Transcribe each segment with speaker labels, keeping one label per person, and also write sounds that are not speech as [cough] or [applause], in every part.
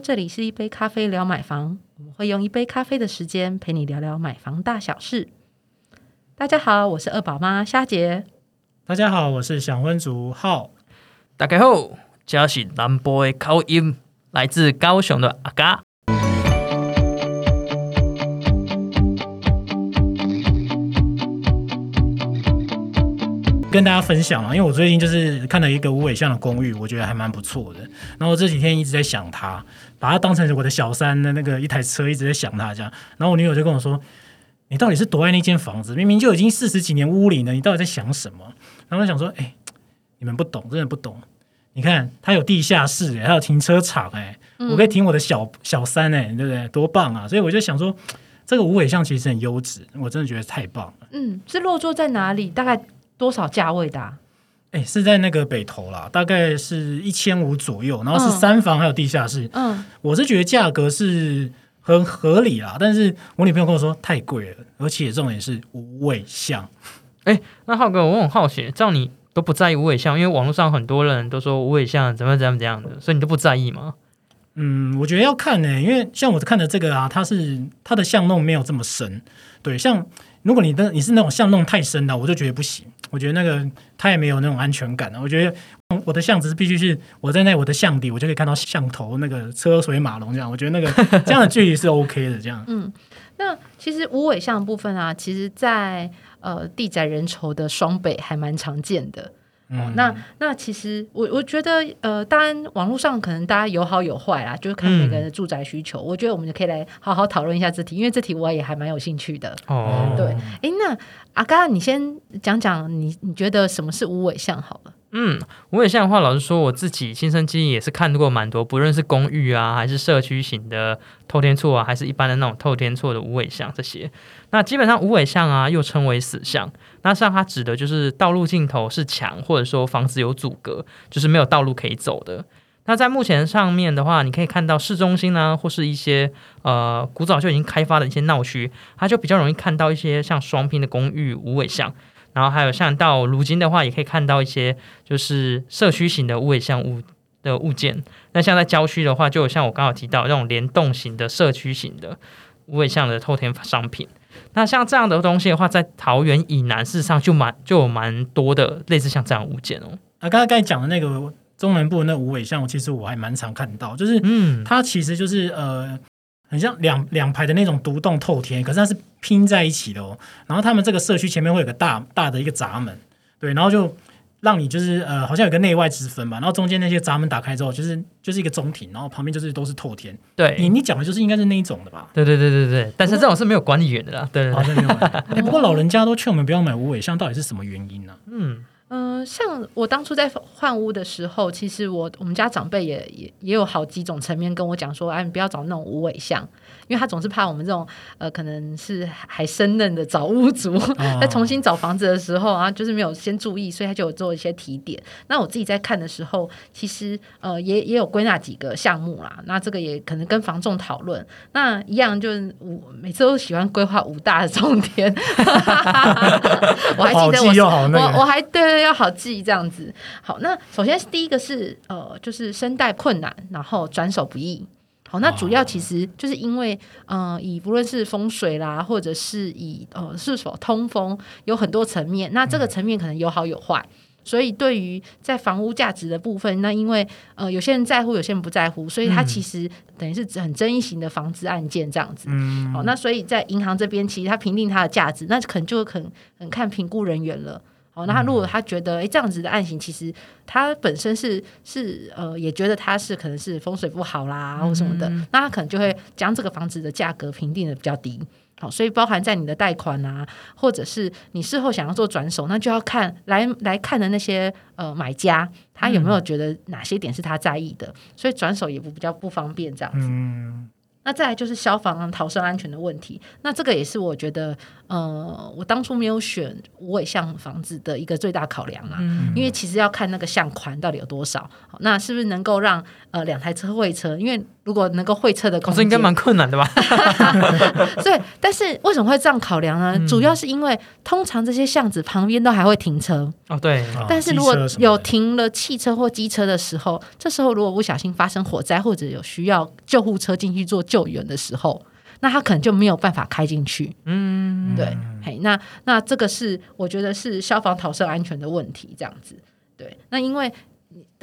Speaker 1: 这里是一杯咖啡聊买房，我们会用一杯咖啡的时间陪你聊聊买房大小事。大家好，我是二宝妈虾姐。
Speaker 2: 大家好，我是想婚族浩。
Speaker 3: 大家好，这是南波的口音，来自高雄的阿嘎。
Speaker 2: 跟大家分享啊，因为我最近就是看了一个无尾巷的公寓，我觉得还蛮不错的。然后这几天一直在想它，把它当成我的小三的那个一台车，一直在想它这样。然后我女友就跟我说：“你到底是多爱那间房子？明明就已经四十几年屋龄了，你到底在想什么？”然后我想说：“哎，你们不懂，真的不懂。你看它有地下室，还有停车场，哎，我可以停我的小小三，哎，对不对？多棒啊！所以我就想说，这个无尾巷其实很优质，我真的觉得太棒了。
Speaker 1: 嗯，是落座在哪里？大概？多少价位的？
Speaker 2: 哎，是在那个北投啦，大概是一千五左右，然后是三房还有地下室。嗯，我是觉得价格是很合理啦，但是我女朋友跟我说太贵了，而且重点是无尾巷。
Speaker 3: 哎，那浩哥，我很好奇，这样你都不在意无尾巷？因为网络上很多人都说无尾巷怎么怎么怎样的，所以你都不在意吗？
Speaker 2: 嗯，我觉得要看呢，因为像我看的这个啊，它是它的巷弄没有这么深，对，像。如果你的你是那种巷弄太深了，我就觉得不行。我觉得那个它也没有那种安全感了我觉得我的巷子是必须是我在那我的巷底，我就可以看到巷头那个车水马龙这样。我觉得那个 [laughs] 这样的距离是 OK 的。这样，
Speaker 1: 嗯，那其实无尾巷部分啊，其实在呃地窄人稠的双北还蛮常见的。哦，那那其实我我觉得，呃，当然网络上可能大家有好有坏啦，就是看每个人的住宅需求。我觉得我们就可以来好好讨论一下这题，因为这题我也还蛮有兴趣的。哦，对，哎，那阿刚，你先讲讲你你觉得什么是无尾巷好了。
Speaker 3: 嗯，无尾巷的话，老实说，我自己亲身经历也是看过蛮多，不论是公寓啊，还是社区型的透天厝啊，还是一般的那种透天厝的无尾巷这些。那基本上无尾巷啊，又称为死巷。那像它指的就是道路尽头是墙，或者说房子有阻隔，就是没有道路可以走的。那在目前上面的话，你可以看到市中心呢，或是一些呃古早就已经开发的一些闹区，它就比较容易看到一些像双拼的公寓无尾巷。然后还有像到如今的话，也可以看到一些就是社区型的无尾巷物的物件。那像在郊区的话，就有像我刚好提到那种联动型的社区型的无尾巷的透天商品。那像这样的东西的话，在桃园以南，事实上就蛮就有蛮多的类似像这样物件哦。
Speaker 2: 啊，刚才刚才讲的那个中南部那五尾巷，其实我还蛮常看到，就是嗯，它其实就是呃。很像两两排的那种独栋透天，可是它是拼在一起的哦。然后他们这个社区前面会有个大大的一个闸门，对，然后就让你就是呃，好像有个内外之分吧。然后中间那些闸门打开之后，就是就是一个中庭，然后旁边就是都是透天。
Speaker 3: 对，
Speaker 2: 你你讲的就是应该是那一种的吧？
Speaker 3: 对对对对对。但是这种是没有管理员的啦。对，
Speaker 2: 好像没有。[laughs] 哎，不过老人家都劝我们不要买无尾巷，到底是什么原因呢？嗯。
Speaker 1: 嗯，像我当初在换屋的时候，其实我我们家长辈也也也有好几种层面跟我讲说，哎，你不要找那种无尾巷，因为他总是怕我们这种呃可能是还生嫩的找屋族，在重新找房子的时候啊，就是没有先注意，所以他就有做一些提点。那我自己在看的时候，其实呃也也有归纳几个项目啦。那这个也可能跟房仲讨论，那一样就是我每次都喜欢规划五大的重点。[laughs] 我还记得我我我还对。要好记这样子，好，那首先是第一个是呃，就是声带困难，然后转手不易。好，那主要其实就是因为呃，以不论是风水啦，或者是以呃是否通风，有很多层面。那这个层面可能有好有坏，所以对于在房屋价值的部分，那因为呃有些人在乎，有些人不在乎，所以它其实等于是很争议型的房子案件这样子。嗯，好，那所以在银行这边，其实它评定它的价值，那可能就很很看评估人员了。哦，那他如果他觉得，哎，这样子的案型，其实他本身是是呃，也觉得他是可能是风水不好啦，或什么的，那他可能就会将这个房子的价格评定的比较低。好，所以包含在你的贷款啊，或者是你事后想要做转手，那就要看来来看的那些呃买家，他有没有觉得哪些点是他在意的，所以转手也不比较不方便这样子。那再来就是消防逃生安全的问题，那这个也是我觉得，呃，我当初没有选无尾巷房子的一个最大考量啊，因为其实要看那个巷宽到底有多少，那是不是能够让呃两台车会车，因为如果能够会测的空间，
Speaker 3: 可是应该蛮困难的吧？[laughs]
Speaker 1: 对，但是为什么会这样考量呢？
Speaker 2: 嗯
Speaker 1: 主要是因为通常这些巷子旁边都还会停车，
Speaker 3: 哦，对，
Speaker 2: 啊
Speaker 1: 但是如果有停了汽车或机车的时候，这时候如果不小心发生火灾或者有需要救护车进去做救援的时候，那他可能就没有办法开进去。
Speaker 3: 嗯，
Speaker 1: 对，嘿，那那这个是我觉得是消防逃生安全的问题，这样子。对，那因为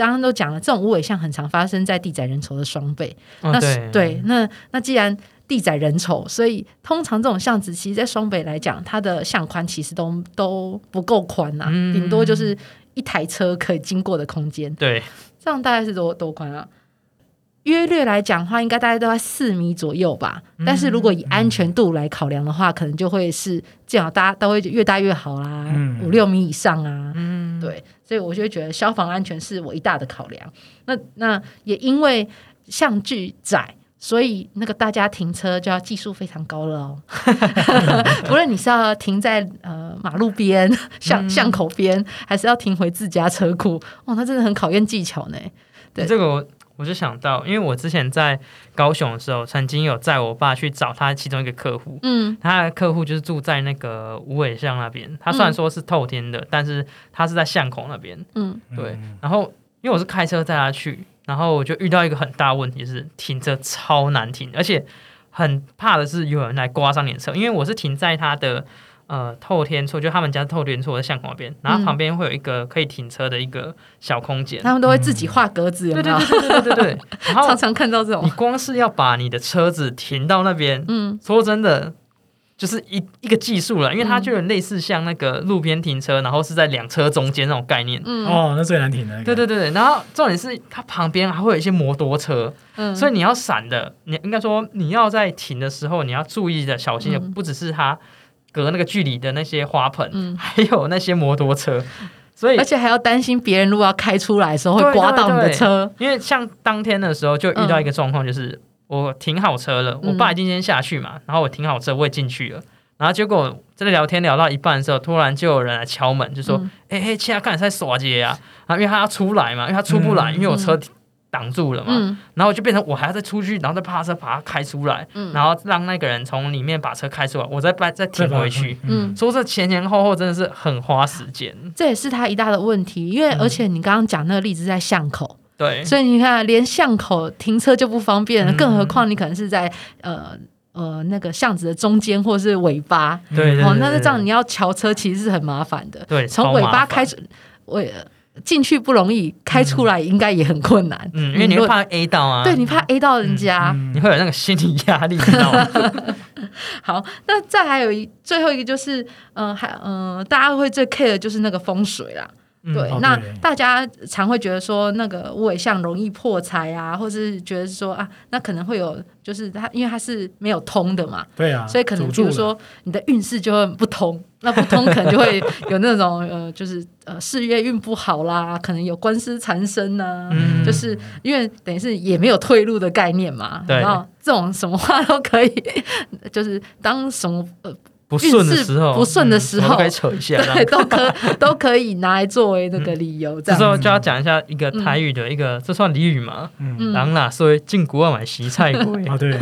Speaker 1: 刚刚都讲了，这种无尾象很常发生在地窄人稠的双倍。那
Speaker 3: 哦对
Speaker 1: 对，那那既然地窄人稠，所以通常这种巷子，其实在双北来讲，它的巷宽其实都都不够宽呐、
Speaker 3: 嗯
Speaker 1: 顶多就是一台车可以经过的空间。
Speaker 3: 对，
Speaker 1: 这样大概是多多宽啊？约略来讲的话，应该大概都在四米左右吧。但是如果以安全度来考量的话，可能就会是最好，大家都会越大越好啦，
Speaker 2: 嗯
Speaker 1: 五六米以上啊。
Speaker 3: 嗯，
Speaker 1: 对，所以我就会觉得消防安全是我一大的考量。那那也因为巷距窄，所以那个大家停车就要技术非常高了哦。[laughs] 不论你是要停在呃马路边、巷巷口边，还是要停回自家车库，哦，那真的很考验技巧呢。对
Speaker 3: 这个我我就想到，因为我之前在高雄的时候，曾经有载我爸去找他其中一个客户，
Speaker 1: 嗯。
Speaker 3: 他的客户就是住在那个五尾巷那边，他虽然说是透天的，但是他是在巷口那边，
Speaker 1: 嗯。
Speaker 3: 对，然后因为我是开车载他去，然后我就遇到一个很大问题是停车超难停，而且很怕的是有人来刮伤你的车，因为我是停在他的呃透天处，就他们家透天处在巷口那边，然后旁边会有一个可以停车的一个小空间。
Speaker 1: 他们都会自己画格子，有有？
Speaker 3: 对对对对对对，[laughs] 然后
Speaker 1: 常常看到这种你，
Speaker 3: 光是要把你的车子停到那边，
Speaker 1: 嗯
Speaker 3: 说真的，就是一一个技术了，因为它就有类似像那个路边停车，然后是在两车中间那种概念。
Speaker 1: 嗯
Speaker 2: 哦，那最难停的那个。
Speaker 3: 对对对，然后重点是它旁边还会有一些摩托车，
Speaker 1: 嗯，
Speaker 3: 所以你要闪的，你应该说你要在停的时候，你要注意的、小心的，
Speaker 1: 嗯
Speaker 3: 不只是它隔那个距离的那些花盆，
Speaker 1: 嗯。
Speaker 3: 还有那些摩托车。所以
Speaker 1: 而且还要担心别人如果要开出来的时候会刮到你的
Speaker 3: 对对
Speaker 1: 车。
Speaker 3: 因为像当天的时候，就遇到一个状况，就是、我停好车了，我爸已经先下去嘛，然后我停好车，我也进去了，然后结果在聊天聊到一半的时候，突然就有人来敲门，就说哎：“哎、现在看你在耍街啊！”然后因为他要出来嘛，因为他出不来，
Speaker 2: 嗯
Speaker 3: 因为我车挡住了嘛，
Speaker 1: 嗯。
Speaker 3: 然后就变成我还要再出去，然后再趴车把它开出来，
Speaker 1: 嗯。
Speaker 3: 然后让那个人从里面把车开出来，我再再再停回去。
Speaker 1: 嗯，
Speaker 3: 说这前前后后真的是很花时间，
Speaker 1: 这也是他一大的问题，因为而且你刚刚讲那个例子在巷口，
Speaker 3: 对，
Speaker 1: 所以你看连巷口停车就不方便了，
Speaker 2: 嗯。
Speaker 1: 更何况你可能是在呃呃那个巷子的中间或是尾巴，哦，
Speaker 3: 对对对对
Speaker 1: 那这样你要桥车其实是很麻烦的，
Speaker 3: 对
Speaker 1: 从尾巴开始尾进去不容易，开出来应该也很困难，
Speaker 3: 嗯，因为你会怕 A 到啊，
Speaker 1: 对你怕 A 到人家。
Speaker 2: 嗯
Speaker 3: 你会有那个心理压力，你知道吗？[laughs]
Speaker 1: 好，那再还有一最后一个就是，呃，还呃，大家会最 care 的就是那个风水啦。
Speaker 3: 嗯
Speaker 1: 对，那大家常会觉得说那个无尾巷容易破财啊，或是觉得说啊，那可能会有，就是它因为它是没有通的嘛，
Speaker 2: 对啊，
Speaker 1: 所以可能比如说你的运势就会不通，[laughs] 那不通可能就会有那种呃，就是呃事业运不好啦，可能有官司缠身呐、
Speaker 3: 嗯。
Speaker 1: 就是因为等于是也没有退路的概念嘛，
Speaker 3: 对。
Speaker 1: 然后这种什么话都可以，[laughs] 就是当什么呃
Speaker 3: 不顺的时候，
Speaker 1: 不顺的时候。
Speaker 3: 可以扯一下，
Speaker 1: 对。都可都可以拿来作为那个理由，这
Speaker 3: 时候就要讲一下一个台语的一个，这算俚语嘛？
Speaker 2: 嗯，
Speaker 1: 嗯。
Speaker 3: 人哪所以进国外买洗菜鬼。[laughs]
Speaker 2: 啊对，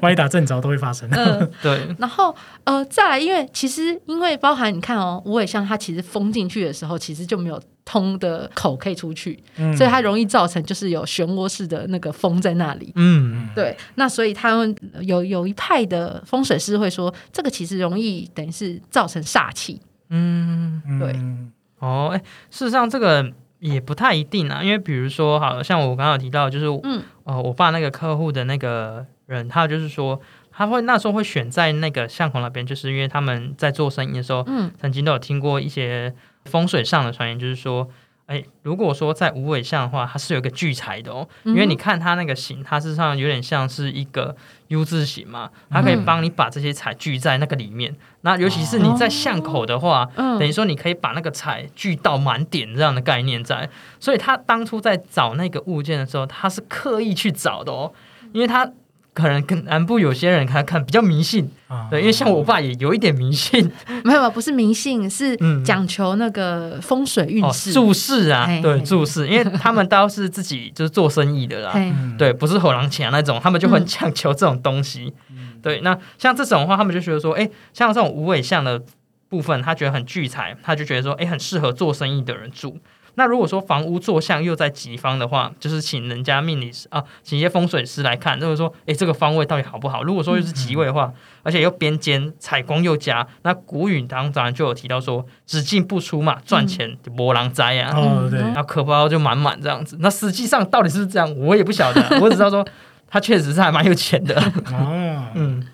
Speaker 2: 歪打正着都会发生。
Speaker 1: 嗯，[laughs]
Speaker 3: 对，
Speaker 1: 然后呃，再来，因为其实因为包含你看哦，无尾巷它其实封进去的时候，其实就没有通的口可以出去，
Speaker 2: 嗯。
Speaker 1: 所以它容易造成就是有漩涡式的那个风在那里。
Speaker 3: 嗯，
Speaker 1: 对，那所以他们有有一派的风水师会说，这个其实容易等于是造成煞气。
Speaker 3: 嗯，
Speaker 1: 对。
Speaker 2: 嗯。
Speaker 3: 哦，哎，事实上这个也不太一定啊，因为比如说，好像我刚刚有提到，就是
Speaker 1: 嗯。
Speaker 3: 呃，我爸那个客户的那个人，他就是说，他会那时候会选在那个巷口那边，就是因为他们在做生意的时候，
Speaker 1: 嗯。
Speaker 3: 曾经都有听过一些风水上的传言，就是说，哎，如果说在无尾巷的话，它是有一个聚财的哦，因为你看它那个形，它事实上有点像是一个 U 字形嘛，它可以帮你把这些财聚在那个里面。那尤其是你在巷口的话，
Speaker 1: 嗯。
Speaker 3: 等于说你可以把那个财聚到满点这样的概念在，所以他当初在找那个物件的时候，他是刻意去找的哦，因为他可能跟南部有些人看看比较迷信，
Speaker 2: 啊。
Speaker 3: 对，因为像我爸也有一点迷信。[laughs]
Speaker 1: 没有，不是迷信，是
Speaker 3: 嗯。
Speaker 1: 讲求那个风水运
Speaker 3: 哦，
Speaker 1: 势。
Speaker 3: 注释啊
Speaker 1: 嘿，
Speaker 3: 对，注释，因为他们都是自己就是做生意的啦，对，不是火狼钱那种，他们就很
Speaker 1: 嗯。
Speaker 3: 讲求这种东西。对，那像这种的话，他们就觉得说，哎，像这种无尾象的部分，他觉得很聚财，他就觉得说，哎，很适合做生意的人住。那如果说房屋坐向又在吉方的话，就是请人家命理师啊，请一些风水师来看，就是说，哎，这个方位到底好不好？如果说又是吉位的话，而且又边间采光又佳，那古语当然就有提到说，只进不出嘛，赚钱波浪灾啊。
Speaker 2: 哦对，
Speaker 1: 嗯
Speaker 3: 然后荷包就满满这样子。那实际上到底是不是这样，我也不晓得啊，我只知道说他确实是还蛮有钱的。[laughs]
Speaker 2: 哦，
Speaker 3: 嗯，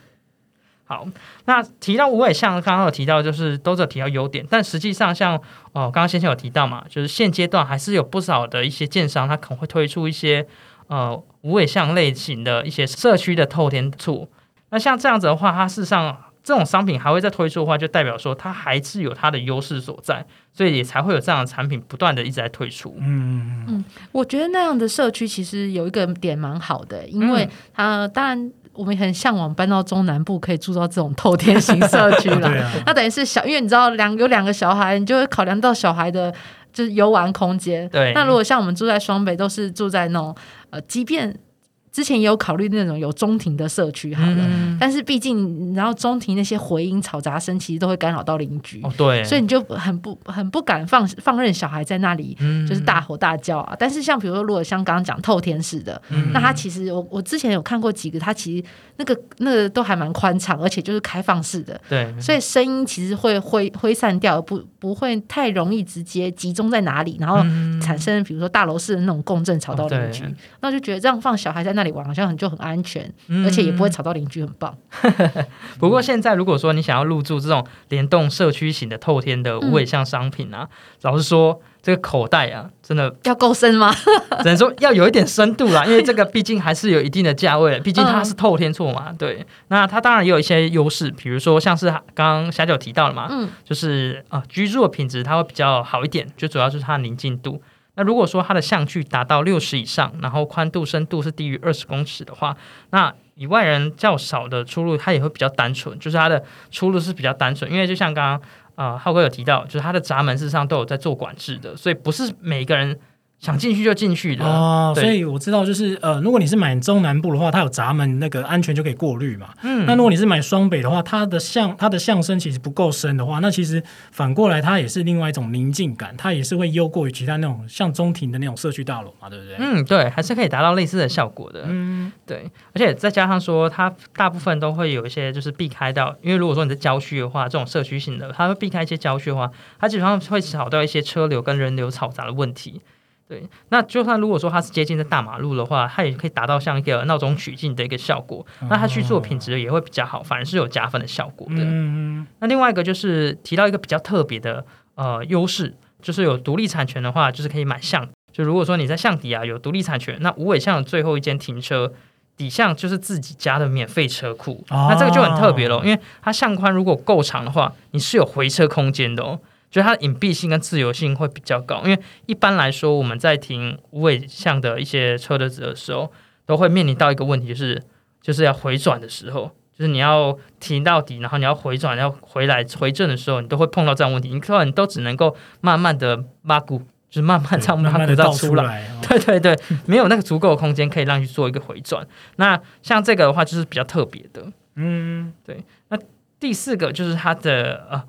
Speaker 3: 好，那提到无尾象，刚刚有提到就是都是有提到优点，但实际上像哦，刚刚先生有提到嘛，就是现阶段还是有不少的一些建商，他可能会推出一些呃无尾象类型的一些社区的透天处。那像这样子的话，它事实上这种商品还会再推出的话，就代表说它还是有它的优势所在，所以也才会有这样的产品不断的一直在推出。
Speaker 2: 嗯嗯
Speaker 1: 我觉得那样的社区其实有一个点蛮好的，因为
Speaker 3: 嗯
Speaker 1: 它当然我们很向往搬到中南部，可以住到这种透天型社区
Speaker 2: 嗯，[laughs]
Speaker 1: 啦。那等于是小，因为你知道两有两个小孩，你就会考量到小孩的就是游玩空间。
Speaker 3: 对
Speaker 1: 那如果像我们住在双北，都是住在那种呃，即便之前也有考虑那种有中庭的社区好了，
Speaker 3: 嗯，
Speaker 1: 但是毕竟然后中庭那些回音、吵杂声，其实都会干扰到邻居。
Speaker 3: 哦对，
Speaker 1: 所以你就很不很不敢放放任小孩在那里
Speaker 3: 嗯。
Speaker 1: 就是大吼大叫啊。但是像比如说，如果像刚刚讲透天式的，
Speaker 3: 嗯。
Speaker 1: 那它其实我我之前有看过几个，它其实那个那个都还蛮宽敞，而且就是开放式的，
Speaker 3: 对，
Speaker 1: 所以声音其实会挥挥散掉，不不会太容易直接集中在哪里，然后
Speaker 3: 嗯。
Speaker 1: 产生比如说大楼式的那种共振吵到邻居。那就觉得这样放小孩在那里玩好像很就很安全，
Speaker 3: 嗯
Speaker 1: 而且也不会吵到邻居，很棒。[laughs]
Speaker 3: 不过现在如果说你想要入住这种联动社区型的透天的
Speaker 1: 嗯
Speaker 3: 无尾象商品啊，老实说，这个口袋啊，真的
Speaker 1: 要够深吗？[laughs]
Speaker 3: 只能说要有一点深度啦，[laughs] 因为这个毕竟还是有一定的价位，毕竟
Speaker 1: 嗯
Speaker 3: 它是透天厝嘛。对，那它当然也有一些优势，比如说像是刚刚霞九提到了嘛，
Speaker 1: 嗯
Speaker 3: 就是啊、呃居住的品质它会比较好一点，就主要就是它的宁静度。那如果说它的相距达到六十以上，然后宽度、深度是低于二十公尺的话，那以外人较少的出入，它也会比较单纯，就是它的出入是比较单纯。因为就像刚刚呃浩哥有提到，就是它的闸门事实上都有在做管制的，所以不是每个人想进去就进去的。
Speaker 2: 哦，所以我知道，就是呃，如果你是买中南部的话，它有闸门，那个安全就可以过滤嘛。
Speaker 3: 嗯
Speaker 2: 那如果你是买双北的话，它的象它的象声其实不够深的话，那其实反过来它也是另外一种宁静感，它也是会优过于其他那种像中庭的那种社区大楼嘛，对不对？
Speaker 3: 嗯，对，还是可以达到类似的效果的。
Speaker 2: 嗯，
Speaker 3: 对，而且再加上说，它大部分都会有一些就是避开到，因为如果说你在郊区的话，这种社区性的，它会避开一些郊区的话，它基本上会少掉一些车流跟人流嘈杂的问题。对，那就算如果说它是接近在大马路的话，它也可以达到像一个闹中取静的一个效果。那它去做品质也会比较好，反而是有加分的效果的。
Speaker 2: 嗯，
Speaker 3: 那另外一个就是提到一个比较特别的呃优势，就是有独立产权的话，就是可以买巷。就如果说你在巷底啊有独立产权，那无尾巷的最后一间停车底巷就是自己家的免费车库，
Speaker 2: 哦
Speaker 3: 那这个就很特别咯，因为它巷宽如果够长的话，你是有回车空间的哦。就它的隐蔽性跟自由性会比较高，因为一般来说我们在停无尾巷的一些车的的时候，都会面临到一个问题，就是就是要回转的时候，就是你要停到底，然后你要回转，要回来回正的时候，你都会碰到这样问题。你可能都只能够慢慢的挖骨，就是慢慢这样
Speaker 2: 慢慢
Speaker 3: 到
Speaker 2: 的倒出
Speaker 3: 来。对对对，没有那个足够的空间可以让你去做一个回转。那像这个的话，就是比较特别的。
Speaker 2: 嗯，对。
Speaker 3: 那第四个就是它的呃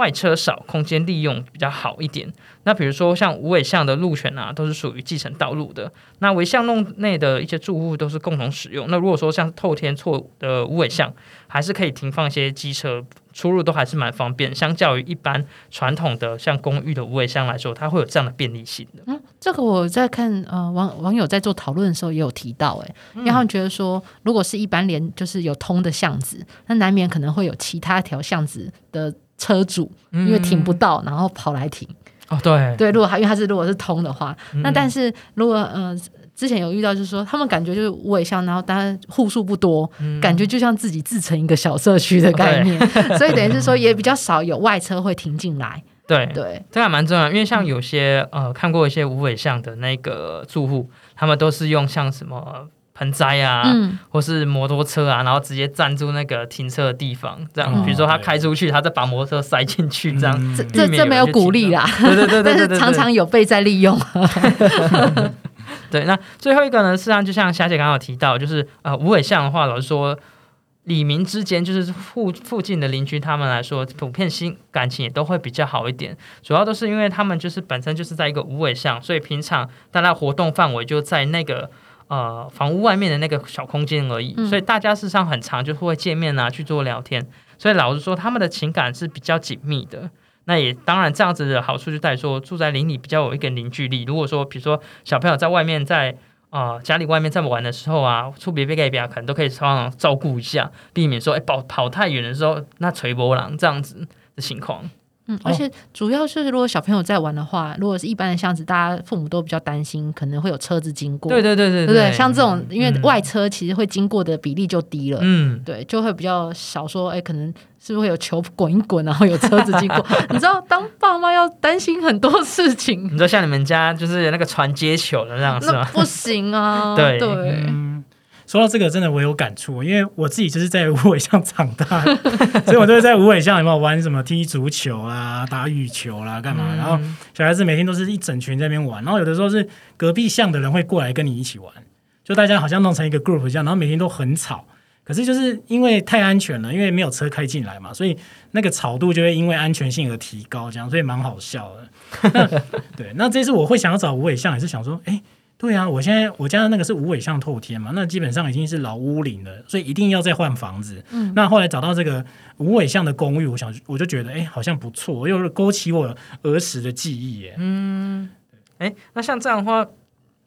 Speaker 3: 外车少，空间利用比较好一点。那比如说像无尾巷的路权啊，都是属于继承道路的。那围巷弄内的一些住户都是共同使用。那如果说像透天错的无尾巷，还是可以停放一些机车，出入都还是蛮方便。相较于一般传统的像公寓的无尾巷来说，它会有这样的便利性的。
Speaker 1: 嗯，这个我在看呃网网友在做讨论的时候也有提到、哎、因为他们觉得说，如果是一般连就是有通的巷子，那难免可能会有其他条巷子的车主因为停不到，然后跑来停。
Speaker 3: 哦，对，
Speaker 1: 对，如果他因为他是如果是通的话，
Speaker 3: 嗯。
Speaker 1: 那但是如果呃之前有遇到，就是说他们感觉就是无尾巷，然后当然户数不多，
Speaker 3: 嗯。
Speaker 1: 感觉就像自己自成一个小社区的概念，[laughs] 所以等于是说也比较少有外车会停进来。
Speaker 3: 对
Speaker 1: 对，
Speaker 3: 这个还蛮重要，因为像有些呃看过一些无尾巷的那个住户，他们都是用像什么盆栽啊，
Speaker 1: 嗯，
Speaker 3: 或是摩托车啊，然后直接占住那个停车的地方，这样，
Speaker 1: 哦
Speaker 3: 比如说他开出去，他再把摩托车塞进去，这样。
Speaker 2: 嗯
Speaker 1: 这这这没有鼓励啦，
Speaker 3: 对对对对
Speaker 1: 但是常常有被在利用。[laughs]
Speaker 3: 对。那最后一个呢，事实上就像霞姐刚刚有提到，就是呃无尾巷的话，老实说。里民之间，就是附附近的邻居，他们来说，普遍心感情也都会比较好一点。主要都是因为他们就是本身就是在一个无尾巷，所以平常大家活动范围就在那个呃房屋外面的那个小空间而已。
Speaker 1: 嗯
Speaker 3: 所以大家事实上很长就会见面啊，去做聊天。所以老实说，他们的情感是比较紧密的。那也当然，这样子的好处就在于说，住在邻里比较有一个凝聚力。如果说，比如说小朋友在外面在啊、呃家里外面在玩的时候啊，出别别给别，可能都可以帮忙照顾一下，避免说，哎，跑跑太远的时候，那垂波浪这样子的情况。
Speaker 1: 嗯，而且主要是如果小朋友在玩的话，如果是一般的巷子，大家父母都比较担心，可能会有车子经过，
Speaker 3: 对对对对
Speaker 1: 对？像这种，因为
Speaker 3: 嗯
Speaker 1: 外车其实会经过的比例就低了。
Speaker 3: 嗯，
Speaker 1: 对，就会比较少说，哎，可能是不是会有球滚一滚，然后有车子经过？[laughs] 你知道，当爸妈要担心很多事情，
Speaker 3: 你说像你们家就是那个传接球的那样是
Speaker 1: 那
Speaker 3: 吗？
Speaker 1: 不行啊。[laughs]
Speaker 3: 对
Speaker 1: 对，
Speaker 2: 嗯，说到这个，真的我有感触，因为我自己就是在无尾巷长大的，[laughs] 所以我都是在无尾巷有没有玩什么踢足球啊、打羽球啦、干嘛？然后
Speaker 3: 嗯
Speaker 2: 小孩子每天都是一整群在那边玩，然后有的时候是隔壁巷的人会过来跟你一起玩，就大家好像弄成一个 group 这样，然后每天都很吵。可是就是因为太安全了，因为没有车开进来嘛，所以那个吵度就会因为安全性而提高，这样所以蛮好笑的。那 [laughs] 对，那这次我会想要找无尾巷，也是想说，哎、对啊，我现在我家的那个是无尾巷透天嘛，那基本上已经是老屋龄了，所以一定要再换房子。
Speaker 1: 嗯
Speaker 2: 那后来找到这个无尾巷的公寓，我想我就觉得，哎、好像不错，又勾起我儿时的记忆耶。
Speaker 3: 嗯哎，那像这样的话，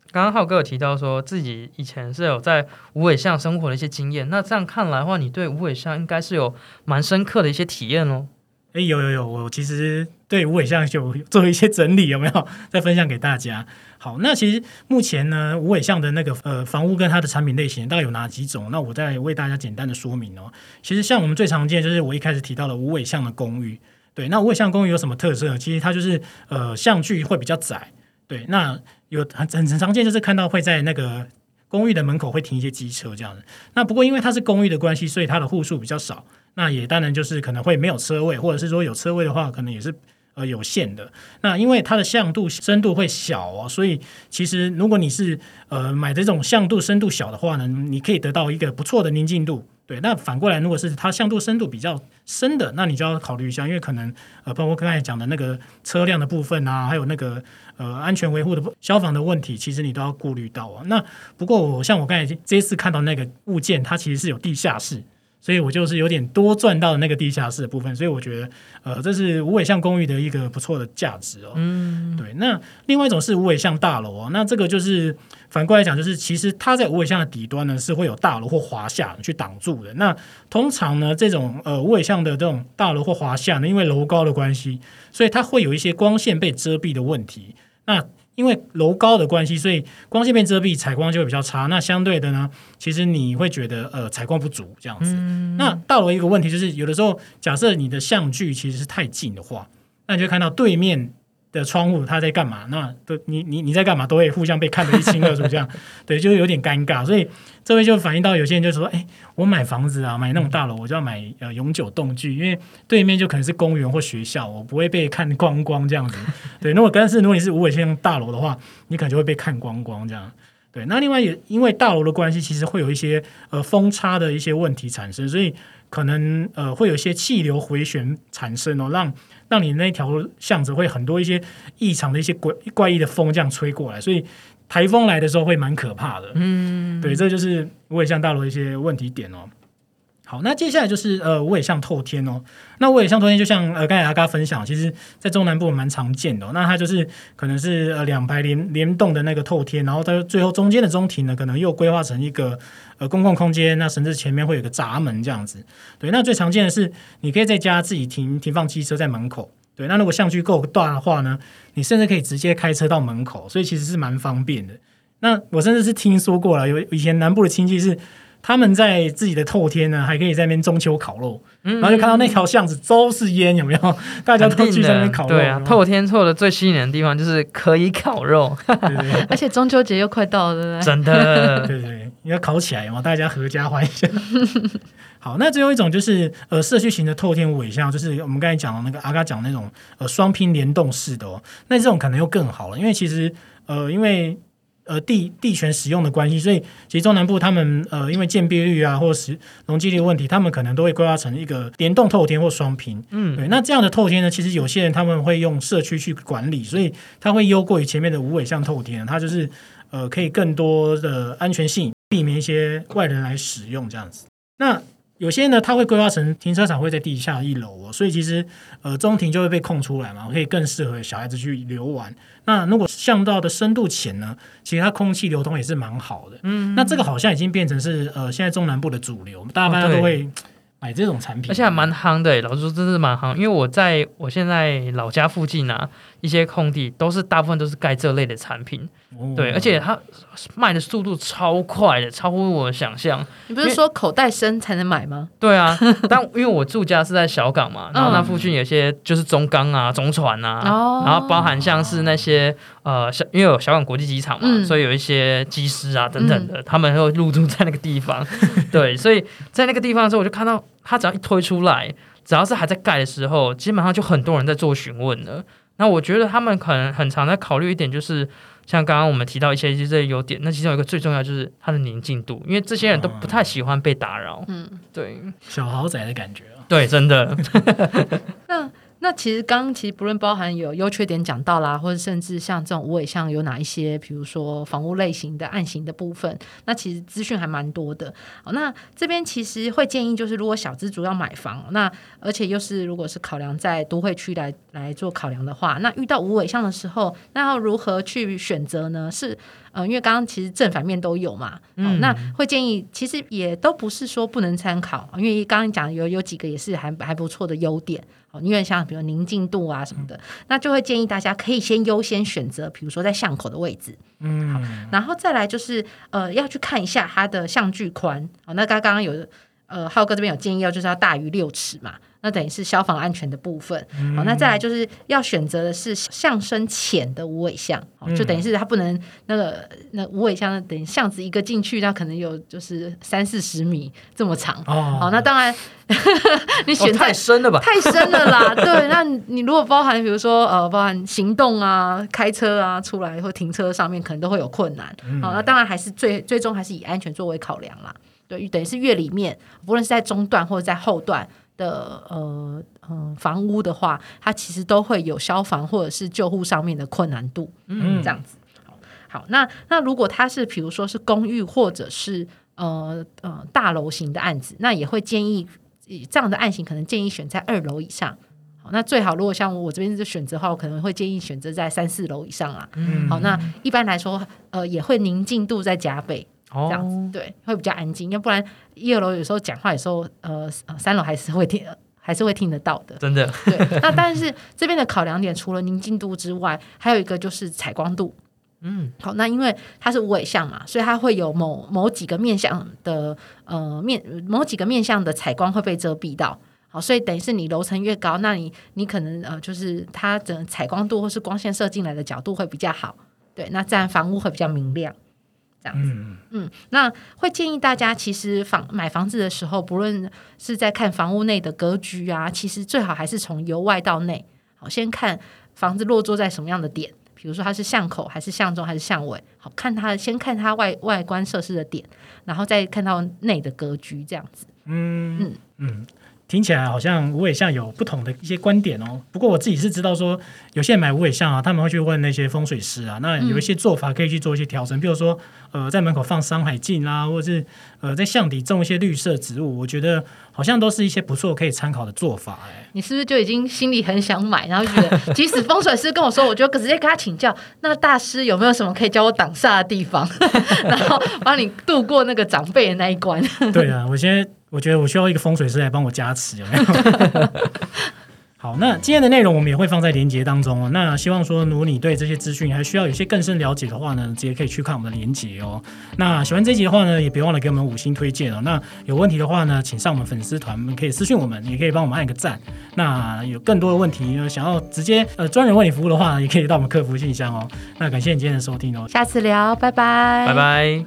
Speaker 3: 刚刚浩哥有提到说自己以前是有在无尾巷生活的一些经验，那这样看来的话，你对无尾巷应该是有蛮深刻的一些体验哦。
Speaker 2: 哎、有有有，我其实对无尾巷有做一些整理，有没有 [laughs] 再分享给大家？好，那其实目前呢，无尾巷的那个呃房屋跟它的产品类型大概有哪几种？那我再为大家简单的说明哦。其实像我们最常见就是我一开始提到的无尾巷的公寓，对，那无尾巷公寓有什么特色？其实它就是呃巷距会比较窄，对，那有很很很常见就是看到会在那个公寓的门口会停一些机车这样子。那不过因为它是公寓的关系，所以它的户数比较少。那也当然就是可能会没有车位，或者是说有车位的话，可能也是呃有限的。那因为它的向度深度会小哦，所以其实如果你是呃买这种向度深度小的话呢，你可以得到一个不错的宁静度。对，那反过来，如果是它向度深度比较深的，那你就要考虑一下，因为可能呃，包括刚才讲的那个车辆的部分啊，还有那个呃安全维护的消防的问题，其实你都要顾虑到啊。那不过我像我刚才这一次看到那个物件，它其实是有地下室。所以我就是有点多赚到那个地下室的部分，所以我觉得，呃，这是无尾巷公寓的一个不错的价值哦。
Speaker 3: 嗯，
Speaker 2: 对，那另外一种是无尾巷大楼哦，那这个就是反过来讲，就是其实它在无尾巷的底端呢是会有大楼或华夏去挡住的。那通常呢，这种呃无尾巷的这种大楼或华夏呢，因为楼高的关系，所以它会有一些光线被遮蔽的问题。那因为楼高的关系，所以光线被遮蔽，采光就会比较差。那相对的呢，其实你会觉得呃采光不足这样子。那到了一个问题就是，有的时候假设你的相距其实是太近的话，那你就看到对面的窗户他在干嘛，那都你你你在干嘛，都会互相被看得一清二楚，这样 [laughs] 对，就有点尴尬。所以这位就反映到有些人就说，哎、我买房子啊，买那种大楼，我就要买呃永久动距，因为对面就可能是公园或学校，我不会被看光光这样子。[laughs] 对，如果但是如果你是无尾线大楼的话，你可能就会被看光光这样。对，那另外也因为大楼的关系，其实会有一些呃风差的一些问题产生，所以可能呃会有一些气流回旋产生哦，让让你那条巷子会很多一些异常的一些怪怪异的风这样吹过来，所以台风来的时候会蛮可怕的。
Speaker 3: 嗯，
Speaker 2: 对，这就是我也像大楼的一些问题点哦。好，那接下来就是呃无尾巷透天哦。那无尾巷透天就像呃刚才阿嘎分享，其实在中南部蛮常见的、那它就是可能是呃两排联联动的那个透天，然后它最后中间的中庭呢，可能又规划成一个呃公共空间，那甚至前面会有个闸门这样子。对，那最常见的是你可以在家自己停停放汽车在门口。对，那如果巷距够大的话呢，你甚至可以直接开车到门口，所以其实是蛮方便的。那我甚至是听说过了，有以前南部的亲戚是他们在自己的透天呢，还可以在那边中秋烤肉，
Speaker 3: 嗯
Speaker 2: 然后就看到那条巷子都是烟，有没有？[laughs] 大家都
Speaker 3: 肯定的
Speaker 2: 去在那边烤肉，
Speaker 3: 对啊，
Speaker 2: 有有
Speaker 3: 透天错的最吸引人的地方就是可以烤肉，
Speaker 2: 对对对 [laughs]
Speaker 1: 而且中秋节又快到了，对不对？
Speaker 3: 真的。
Speaker 2: 对 [laughs] 对，应该烤起来嘛，大家合家欢一下。好，那最后一种就是呃社区型的透天尾巷，就是我们刚才讲的那个阿嘎讲那种呃双拼联动式的哦，那这种可能又更好了，因为其实呃因为呃地地权使用的关系，所以其实中南部他们呃因为建蔽率啊或是容积率问题，他们可能都会规划成一个联动透天或双拼。
Speaker 3: 嗯，
Speaker 2: 对，那这样的透天呢，其实有些人他们会用社区去管理，所以它会优过于前面的无尾巷透天，它就是呃可以更多的安全性，避免一些外人来使用这样子。那有些呢，它会规划成停车场会在地下一楼哦，所以其实呃中庭就会被空出来嘛，可以更适合小孩子去游玩。那如果巷道的深度浅呢，其实它空气流通也是蛮好的。嗯，那这个好像已经变成是呃现在中南部的主流，大家都会买这种产品，
Speaker 3: 而且还蛮夯的。老实说，真的是蛮夯，因为我在我现在老家附近啊，一些空地都是大部分都是盖这类的产品。
Speaker 2: 哦
Speaker 3: 对，而且它卖的速度超快的，超乎我的想象。
Speaker 1: 你不是说口袋深才能买吗？
Speaker 3: 对啊，[laughs] 但因为我住家是在小港嘛，然后那附近有些就是中钢啊、中船啊，
Speaker 1: 哦
Speaker 3: 然后包含像是那些呃小，因为有小港国际机场嘛，
Speaker 1: 嗯
Speaker 3: 所以有一些机师啊等等的，他们会入住在那个地方。[laughs] 对，所以在那个地方的时候，我就看到它只要一推出来，只要是还在盖的时候，基本上就很多人在做询问了。那我觉得他们可能很常在考虑一点，就是像刚刚我们提到一些这些优点，那其中有一个最重要就是它的宁静度，因为这些人都不太喜欢被打扰。
Speaker 1: 嗯，
Speaker 3: 对
Speaker 2: 小豪宅的感觉啊。
Speaker 3: 对，真的，[laughs]
Speaker 1: 那那其实刚刚其实不论包含有优缺点讲到啦，或者甚至像这种无尾像有哪一些，比如说房屋类型的案型的部分，那其实资讯还蛮多的。好，那这边其实会建议就是，如果小资主要买房，那而且又是如果是考量在都会区来来做考量的话，那遇到无尾像的时候，那要如何去选择呢？是呃，因为刚刚其实正反面都有嘛，哦，那会建议其实也都不是说不能参考，因为刚刚讲有有几个也是还还不错的优点。哦，因为像比如宁静度啊什么的，那就会建议大家可以先优先选择，比如说在巷口的位置，
Speaker 2: 嗯，好
Speaker 1: 然后再来就是呃要去看一下它的巷距宽。哦，那刚刚刚有呃浩哥这边有建议要就是要大于六尺嘛，那等于是消防安全的部分。好、那再来就是要选择的是巷身浅的无尾巷，哦，就等于是它不能那个那无尾巷，等于巷子一个进去，它可能有就是三四十米这么长。
Speaker 2: 哦，
Speaker 1: 好，那当然 [laughs] 你
Speaker 3: 哦
Speaker 1: 选在
Speaker 3: 太深了吧？
Speaker 1: 太深了啦，[laughs] 对，那你如果包含比如说呃，包含行动啊、开车啊出来或停车上面，可能都会有困难。好、那当然还是最最终还是以安全作为考量啦。对，等于是月里面，不论是在中段或者在后段的呃呃房屋的话，它其实都会有消防或者是救护上面的困难度。
Speaker 2: 嗯
Speaker 1: 这样子。好，好，那那如果它是比如说是公寓或者是呃呃大楼型的案子，那也会建议呃这样的案型可能建议选在二楼以上。好，那最好如果像我这边的选择的话，我可能会建议选择在三四楼以上啊。
Speaker 2: 嗯
Speaker 1: 好，那一般来说，呃，也会宁静度在加倍，
Speaker 3: 哦
Speaker 1: 这样子、对，会比较安静。要不然一二楼有时候讲话，有时候呃呃三楼还是会听，还是会听得到的。
Speaker 3: 真的，
Speaker 1: 对，那但是这边的考量点除了宁静度之外，还有一个就是采光度。
Speaker 3: 嗯，
Speaker 1: 好，那因为它是无尾像嘛，所以它会有某某几个面向的呃面某几个面向的采光会被遮蔽到。好，所以等于是你楼层越高，那你你可能呃就是它整采光度或是光线射进来的角度会比较好。对，那自然房屋会比较明亮。这样子，
Speaker 2: 嗯
Speaker 1: 嗯，那会建议大家，其实房买房子的时候，不论是在看房屋内的格局啊，其实最好还是从由外到内，好，先看房子落座在什么样的点，比如说它是巷口还是巷中还是巷尾，好看它先看它外外观设施的点，然后再看到内的格局，这样子。
Speaker 2: 嗯
Speaker 1: 嗯。
Speaker 2: 嗯，听起来好像无尾象有不同的一些观点哦。不过我自己是知道说，有些人买无尾象啊，他们会去问那些风水师啊，那有一些做法可以去做一些调整，比如说呃，在门口放山海镜啊，或者是呃在巷底种一些绿色植物，我觉得好像都是一些不错可以参考的做法。哎，
Speaker 1: 你是不是就已经心里很想买，然后觉得，[laughs] 即使风水师跟我说，我就直接跟他请教，那大师有没有什么可以教我挡煞的地方，[laughs] 然后帮你度过那个长辈的那一关。[laughs]
Speaker 2: 对啊，我现在我觉得我需要一个风水师来帮我加持，有没有？[laughs] 好，那今天的内容我们也会放在连接当中哦。那希望说，如果你对这些资讯还需要有些更深了解的话呢，直接可以去看我们的连接哦。那喜欢这集的话呢，也别忘了给我们五星推荐哦。那有问题的话呢，请上我们粉丝团，可以私信我们，也可以帮我们按个赞。那有更多的问题呢，想要直接呃专人为你服务的话，也可以到我们客服信箱哦。那感谢你今天的收听哦。
Speaker 1: 下次聊，拜拜，
Speaker 3: 拜拜。